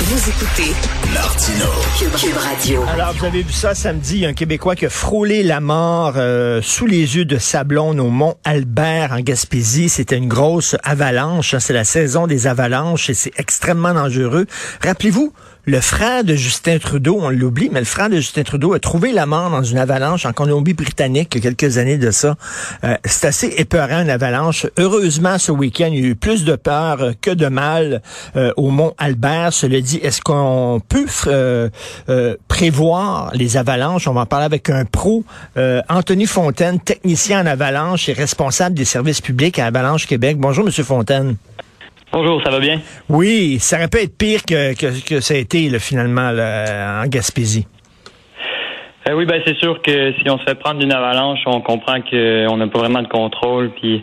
Vous écoutez Martino. Cube, Radio. Alors, vous avez vu ça samedi, un Québécois qui a frôlé la mort euh, sous les yeux de Sablon au mont Albert en Gaspésie. C'était une grosse avalanche. hein. C'est la saison des avalanches et c'est extrêmement dangereux. Rappelez-vous, le frère de Justin Trudeau, on l'oublie, mais le frère de Justin Trudeau a trouvé la mort dans une avalanche en Colombie-Britannique il y a quelques années de ça. Euh, c'est assez épeurant, une avalanche. Heureusement, ce week-end, il y a eu plus de peur que de mal euh, au mont Albert. Dit, est-ce qu'on peut euh, euh, prévoir les avalanches? On va en parler avec un pro, euh, Anthony Fontaine, technicien en avalanche et responsable des services publics à Avalanche Québec. Bonjour, Monsieur Fontaine. Bonjour, ça va bien? Oui, ça aurait pu être pire que, que, que ça a été là, finalement là, en Gaspésie. Euh, oui, ben c'est sûr que si on se fait prendre d'une avalanche, on comprend qu'on n'a pas vraiment de contrôle, puis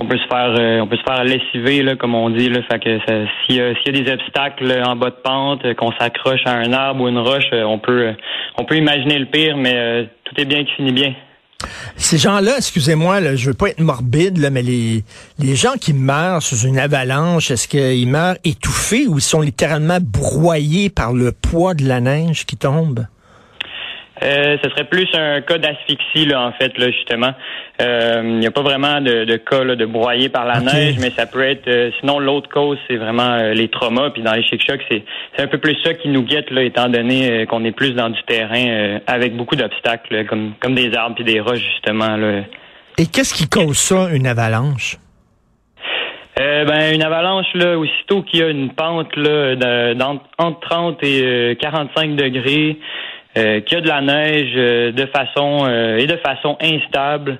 on peut se faire, euh, on peut se faire lessiver là, comme on dit là. Fait que s'il y, a- des obstacles en bas de pente, euh, qu'on s'accroche à un arbre ou une roche, euh, on peut, euh, on peut imaginer le pire, mais euh, tout est bien qui finit bien. Ces gens-là, excusez-moi, là, je veux pas être morbide, là, mais les, les gens qui meurent sous une avalanche, est-ce qu'ils meurent étouffés ou ils sont littéralement broyés par le poids de la neige qui tombe? Euh, ce serait plus un cas d'asphyxie, là, en fait, là, justement. Euh, Il n'y a pas vraiment de, de cas là, de broyer par la neige, mais ça peut être. euh, sinon, l'autre cause, c'est vraiment euh, les traumas. Puis dans les chic-chocs, c'est c'est un peu plus ça qui nous guette, là, étant donné qu'on est plus dans du terrain euh, avec beaucoup d'obstacles, comme comme des arbres puis des roches, justement. Là. Et qu'est-ce qui cause ça, une avalanche? Euh, ben une avalanche là, aussitôt qu'il y a une pente là d'entre- entre 30 et euh, 45 degrés, euh, qu'il y a de la neige euh, de façon euh, et de façon instable,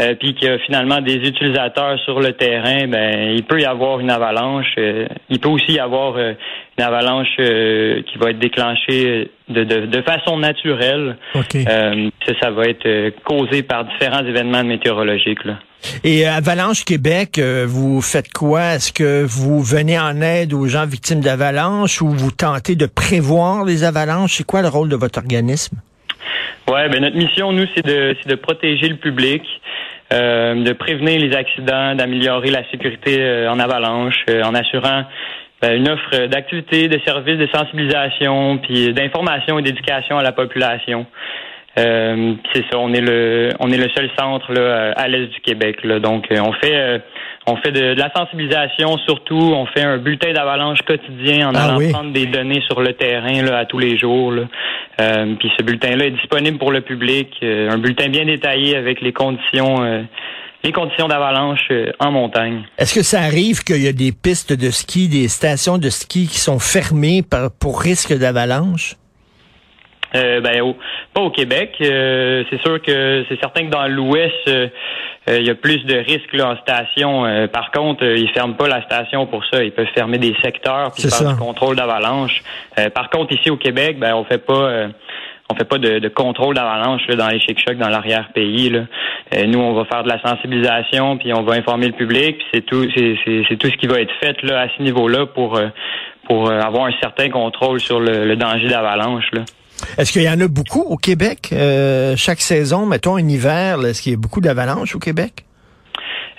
euh, puis qu'il y a finalement des utilisateurs sur le terrain, ben il peut y avoir une avalanche. euh, il peut aussi y avoir une avalanche euh, qui va être déclenchée de, de, de façon naturelle. OK. Euh, ça, ça va être causé par différents événements météorologiques. Là. Et euh, Avalanche Québec, euh, vous faites quoi? Est-ce que vous venez en aide aux gens victimes d'avalanches ou vous tentez de prévoir les avalanches? C'est quoi le rôle de votre organisme? Ouais, ben notre mission, nous, c'est de, de protéger le public, euh, de prévenir les accidents, d'améliorer la sécurité en avalanche, en assurant ben, une offre d'activités, de services, de sensibilisation, puis d'information et d'éducation à la population. Euh, c'est ça, on est le on est le seul centre là, à l'est du Québec. Là. Donc euh, on fait euh, on fait de, de la sensibilisation surtout, on fait un bulletin d'avalanche quotidien en Ah allant oui. prendre des données sur le terrain là, à tous les jours. Là. Euh, puis ce bulletin-là est disponible pour le public, un bulletin bien détaillé avec les conditions les conditions d'avalanche en montagne. Est-ce que ça arrive qu'il y a des pistes de ski, des stations de ski qui sont fermées par- pour risque d'avalanche? Euh, ben, au- pas au Québec. Euh, c'est sûr que c'est certain que dans l'Ouest, euh, euh, il y a plus de risques là, en station. Euh, par contre, euh, ils ferment pas la station pour ça. Ils peuvent fermer des secteurs puis faire ça. du contrôle d'avalanche. Euh, par contre, ici au Québec, ben, on fait pas. euh, on fait pas de, de contrôle d'avalanche là, dans les chic-chocs, dans l'arrière-pays. là. Euh, nous, on va faire de la sensibilisation, puis on va informer le public, puis c'est tout, c'est, c'est, c'est tout ce qui va être fait là, à ce niveau-là pour pour avoir un certain contrôle sur le, le danger d'avalanche. Est-ce qu'il y en a beaucoup au Québec euh, chaque saison, mettons un hiver, est-ce qu'il y a beaucoup d'avalanches au Québec?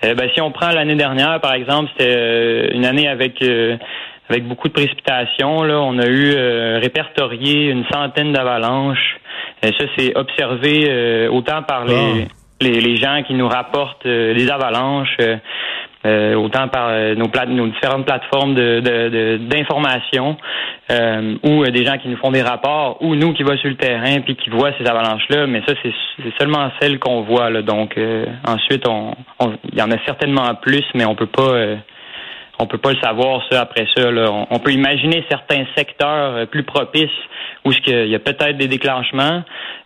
Euh, ben, si on prend l'année dernière, par exemple, c'était euh, une année avec euh, avec beaucoup de précipitations. Là, on a eu répertorié une centaine d'avalanches. Ça, c'est observé autant par les, Ah. les les gens qui nous rapportent les avalanches. Euh, autant par euh, nos, plate- nos différentes plateformes de, de, de- d'information euh, ou euh, des gens qui nous font des rapports ou nous qui va sur le terrain puis qui voient ces avalanches là mais ça c'est, seulement celles qu'on voit là donc euh, ensuite on il y en a certainement plus mais on peut pas on peut pas le savoir ça après ça là. On, peut imaginer certains secteurs plus propices où qu'il y a peut-être des déclenchements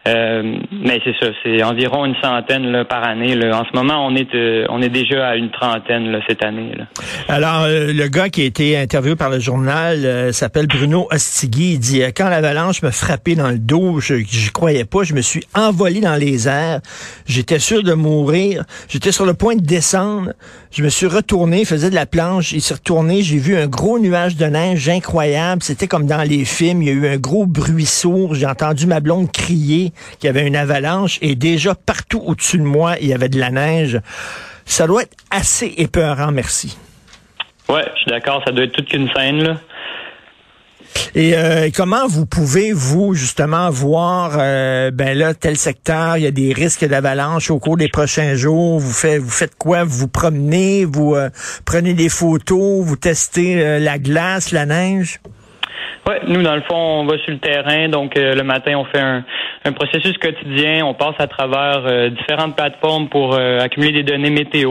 euh, mais c'est ça, c'est environ une centaine là, par année. Là. En ce moment, on est euh, on est déjà à une trentaine là, cette année. Là. Alors, euh, le gars qui a été interviewé par le journal euh, s'appelle Bruno Ostigui. Il dit, quand l'avalanche me frappait dans le dos, je n'y croyais pas, je me suis envolé dans les airs. J'étais sûr de mourir. J'étais sur le point de descendre. Je me suis retourné, faisait de la planche. Il s'est retourné. J'ai vu un gros nuage de neige incroyable. C'était comme dans les films. Il y a eu un gros bruit sourd. J'ai entendu ma blonde crier qu'il y avait une avalanche. Et déjà, partout au-dessus de moi, il y avait de la neige. Ça doit être assez épeurant, merci. Ouais, je suis d'accord, ça doit être toute qu'une scène, là. Et euh, comment vous pouvez, vous, justement, voir, euh, ben là, tel secteur, il y a des risques d'avalanche au cours des prochains jours? Vous faites, vous faites quoi? Vous vous promenez, vous euh, prenez des photos, vous testez la glace, la neige? Ouais, nous, dans le fond, on va sur le terrain. Donc, le matin, on fait un, un, processus quotidien. On passe à travers différentes plateformes pour accumuler des données météo.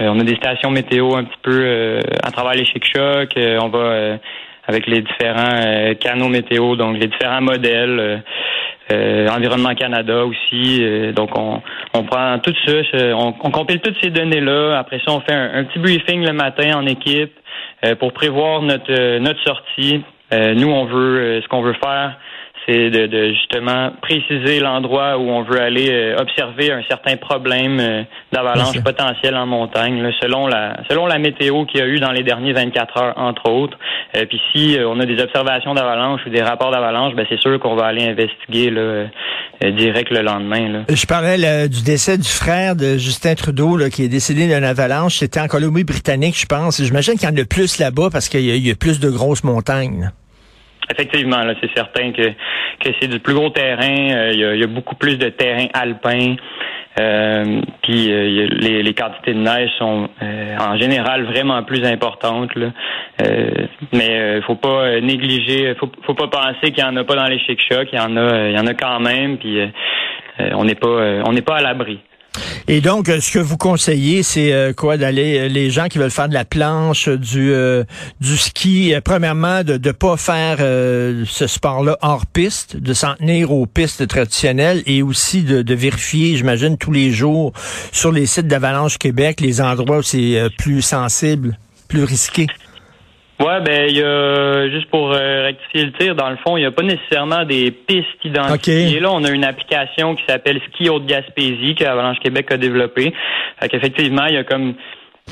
on a des stations météo un petit peu à travers les chic-chocs. on va avec les différents euh, canaux météo, donc les différents modèles. Euh, euh Environnement Canada aussi. donc, on, on prend tout ça, on, on compile toutes ces données-là. Après ça, on fait un, petit briefing le matin en équipe pour prévoir notre, notre sortie. nous, on veut, ce qu'on veut faire, c'est de, justement préciser l'endroit où on veut aller euh, observer un certain problème euh, d'avalanche potentielle en montagne, selon la selon la météo qu'il y a eu dans les derniers 24 heures, entre autres. Euh, puis si on a des observations d'avalanche ou des rapports d'avalanche, ben c'est sûr qu'on va aller investiguer là, direct le lendemain. Je parlais du décès du frère de Justin Trudeau qui est décédé d'une avalanche. C'était en Colombie-Britannique, je pense. J'imagine qu'il y en a plus là-bas parce qu'il y, a plus de grosses montagnes. Effectivement, là, c'est certain que, que c'est du plus gros terrain. Euh, il, y a, beaucoup plus de terrain alpin. Euh, puis euh, les, les, quantités de neige sont en général vraiment plus importantes. Là. mais il faut pas négliger, faut, faut pas penser qu'il y en a pas dans les chic-chocs. Il y en a, il y en a quand même. Puis on n'est pas, on n'est pas à l'abri. Et donc, ce que vous conseillez, c'est euh, quoi d'aller euh, les gens qui veulent faire de la planche, du euh, du ski, premièrement de ne pas faire ce sport-là hors piste, de s'en tenir aux pistes traditionnelles et aussi de, de vérifier, j'imagine, tous les jours sur les sites d'Avalanche Québec, les endroits où c'est plus sensible, plus risqué. Ouais, ben il y a juste pour euh, rectifier le tir, dans le fond, il n'y a pas nécessairement des pistes identifiées. Là, on a une application qui s'appelle Ski Haute Gaspésie que Avalanche Québec a développée. Fait qu'effectivement, il y a comme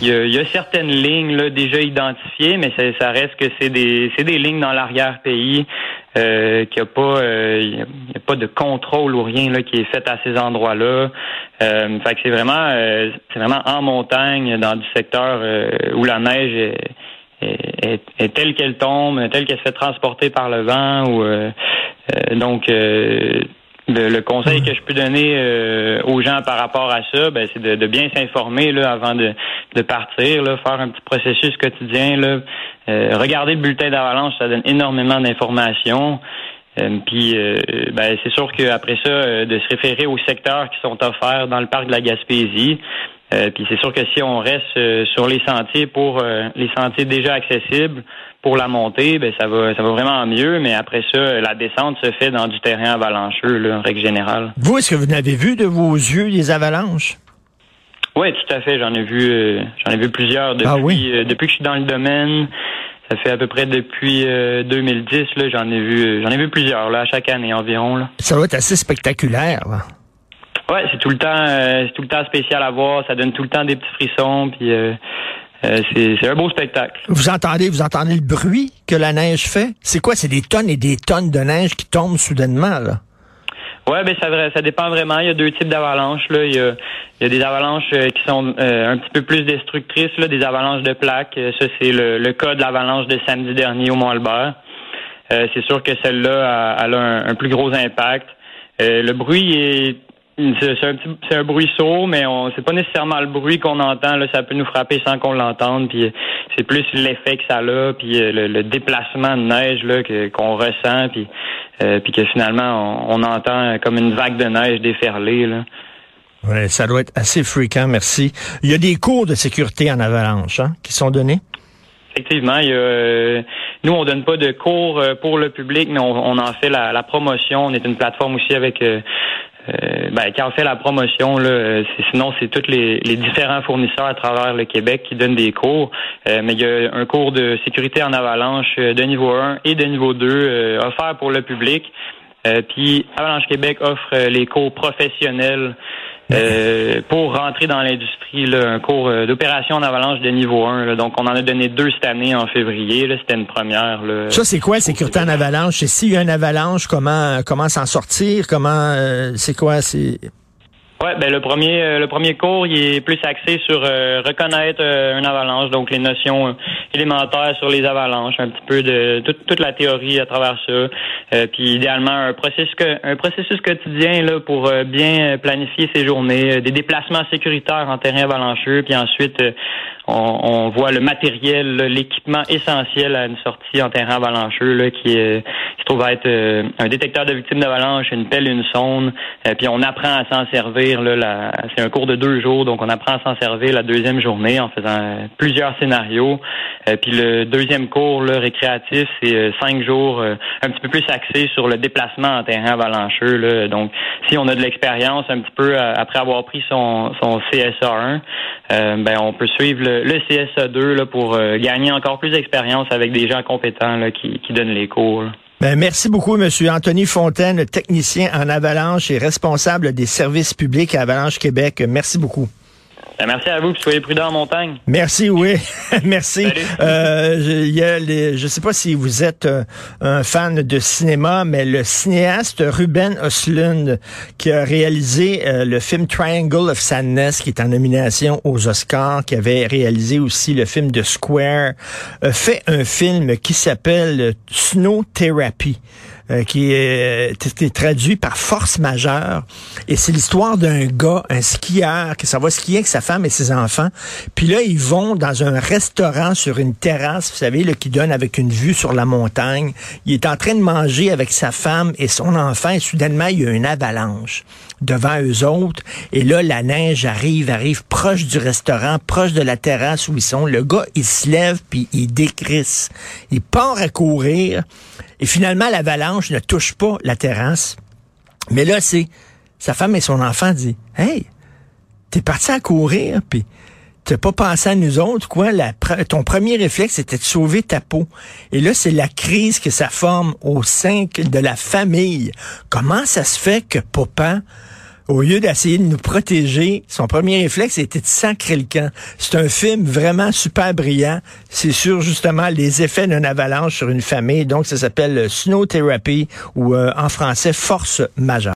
il y a, certaines lignes là, déjà identifiées, mais ça, ça reste que c'est des c'est des lignes dans l'arrière-pays euh, qu'il n'y a pas euh, y a pas de contrôle ou rien là qui est fait à ces endroits-là. Euh, fait que c'est vraiment euh, c'est vraiment en montagne dans du secteur où la neige est est, telle qu'elle tombe, telle qu'elle se fait transporter par le vent. Ou euh, euh, donc euh, le, conseil que je peux donner aux gens par rapport à ça, ben, c'est de, bien s'informer là avant de, partir, là, faire un petit processus quotidien. Là, regarder le bulletin d'avalanche, ça donne énormément d'informations. puis ben, c'est sûr qu'après ça, de se référer aux secteurs qui sont offerts dans le parc de la Gaspésie. Euh, puis c'est sûr que si on reste euh, sur les sentiers pour euh, les sentiers déjà accessibles pour la montée, ben ça va ça va vraiment mieux. Mais après ça, la descente se fait dans du terrain avalancheux, là, en règle générale. Vous, est-ce que vous n'avez vu de vos yeux des avalanches? Oui, tout à fait. J'en ai vu j'en ai vu plusieurs depuis ah depuis que je suis dans le domaine. Ça fait à peu près depuis 2010 là, j'en ai vu j'en ai vu plusieurs là, chaque année environ là. Ça va être assez spectaculaire. Là. Ouais, c'est tout le temps, euh, c'est tout le temps spécial à voir. Ça donne tout le temps des petits frissons, puis euh, euh, c'est un beau spectacle. Vous entendez, vous entendez le bruit que la neige fait? C'est quoi? C'est des tonnes et des tonnes de neige qui tombent soudainement là? Ouais, ben ça, ça dépend vraiment. Il y a deux types d'avalanches. Là, il y a, il y a des avalanches qui sont un petit peu plus destructrices, là, des avalanches de plaques. Ça, c'est le, le, cas de l'avalanche de samedi dernier au Mont Albert. c'est sûr que celle-là, elle a un, un, plus gros impact. le bruit est c'est un, c'est un bruit sourd, mais on c'est pas nécessairement le bruit qu'on entend. Là, ça peut nous frapper sans qu'on l'entende. Puis c'est plus l'effet que ça a, puis euh, le, déplacement de neige là qu'on ressent, puis euh, puis que finalement on, entend comme une vague de neige déferler. Là. Ouais, ça doit être assez fréquent, merci. Il y a des cours de sécurité en avalanche hein, qui sont donnés? Effectivement, il y a, euh, nous on donne pas de cours pour le public, mais on, en fait la, la, promotion. On est une plateforme aussi avec euh, ben, quand on fait la promotion, là, euh, sinon c'est tous les, différents fournisseurs à travers le Québec qui donnent des cours. Euh, mais il y a un cours de sécurité en avalanche de niveau 1 et de niveau 2 offert pour le public. puis Avalanche Québec offre les cours professionnels euh, pour rentrer dans l'industrie, un cours euh, d'opération en avalanche de niveau 1. donc, on en a donné deux cette année en février. C'était une première. Là, ça, c'est quoi, sécurité en avalanche? Et s'il y a une avalanche, comment comment s'en sortir? Comment euh, c'est quoi? C'est Ouais, ben le premier euh, le premier cours, il est plus axé sur euh, reconnaître euh, une avalanche, donc les notions élémentaires sur les avalanches, un petit peu de toute, toute la théorie à travers ça, puis idéalement un processus un processus quotidien là pour bien planifier ses journées, des déplacements sécuritaires en terrain avalancheux, puis ensuite on, voit le matériel, l'équipement essentiel à une sortie en terrain avalancheux là, qui, est, qui trouve être un détecteur de victimes d'avalanche, une pelle, une sonde, puis on apprend à s'en servir c'est un cours de deux jours, donc on apprend à s'en servir la deuxième journée en faisant plusieurs scénarios. Euh, puis le deuxième cours là, récréatif, c'est euh, cinq jours euh, un petit peu plus axé sur le déplacement en terrain avalancheux. Là. Donc, si on a de l'expérience un petit peu après avoir pris son, son CSA 1, ben on peut suivre le, CSA 2 là, pour gagner encore plus d'expérience avec des gens compétents là, qui, donnent les cours. Ben, merci beaucoup, Monsieur Anthony Fontaine, technicien en Avalanche et responsable des services publics à Avalanche Québec. Merci beaucoup. Ben, merci à vous, soyez prudents en montagne. Merci, oui. merci. Euh, je, ne sais pas si vous êtes euh, un fan de cinéma, mais le cinéaste Ruben Östlund, qui a réalisé euh, le film Triangle of Sadness, qui est en nomination aux Oscars, qui avait réalisé aussi le film de Square, fait un film qui s'appelle Snow Therapy. Euh, qui est, traduit par force majeure. Et c'est l'histoire d'un gars, un skieur, qui s'en va skier avec sa femme et ses enfants. Puis là, ils vont dans un restaurant sur une terrasse, vous savez, là, qui donne avec une vue sur la montagne. Il est en train de manger avec sa femme et son enfant. Et soudainement, il y a une avalanche devant eux autres. Et là, la neige arrive, arrive proche du restaurant, proche de la terrasse où ils sont. Le gars, il se lève, puis il décrisse. Il part à courir. Et finalement, l'avalanche ne touche pas la terrasse. Mais là, c'est sa femme et son enfant dit Hey, t'es parti à courir, puis t'as pas pensé à nous autres, quoi? Ton premier réflexe, c'était de sauver ta peau. Et là, c'est la crise que ça forme au sein de la famille. Comment ça se fait que papa au lieu d'essayer de nous protéger, son premier réflexe était de sacrer le camp. C'est un film vraiment super brillant. C'est sur justement les effets d'une avalanche sur une famille. Donc, ça s'appelle Snow Therapy ou euh, en français Force majeure.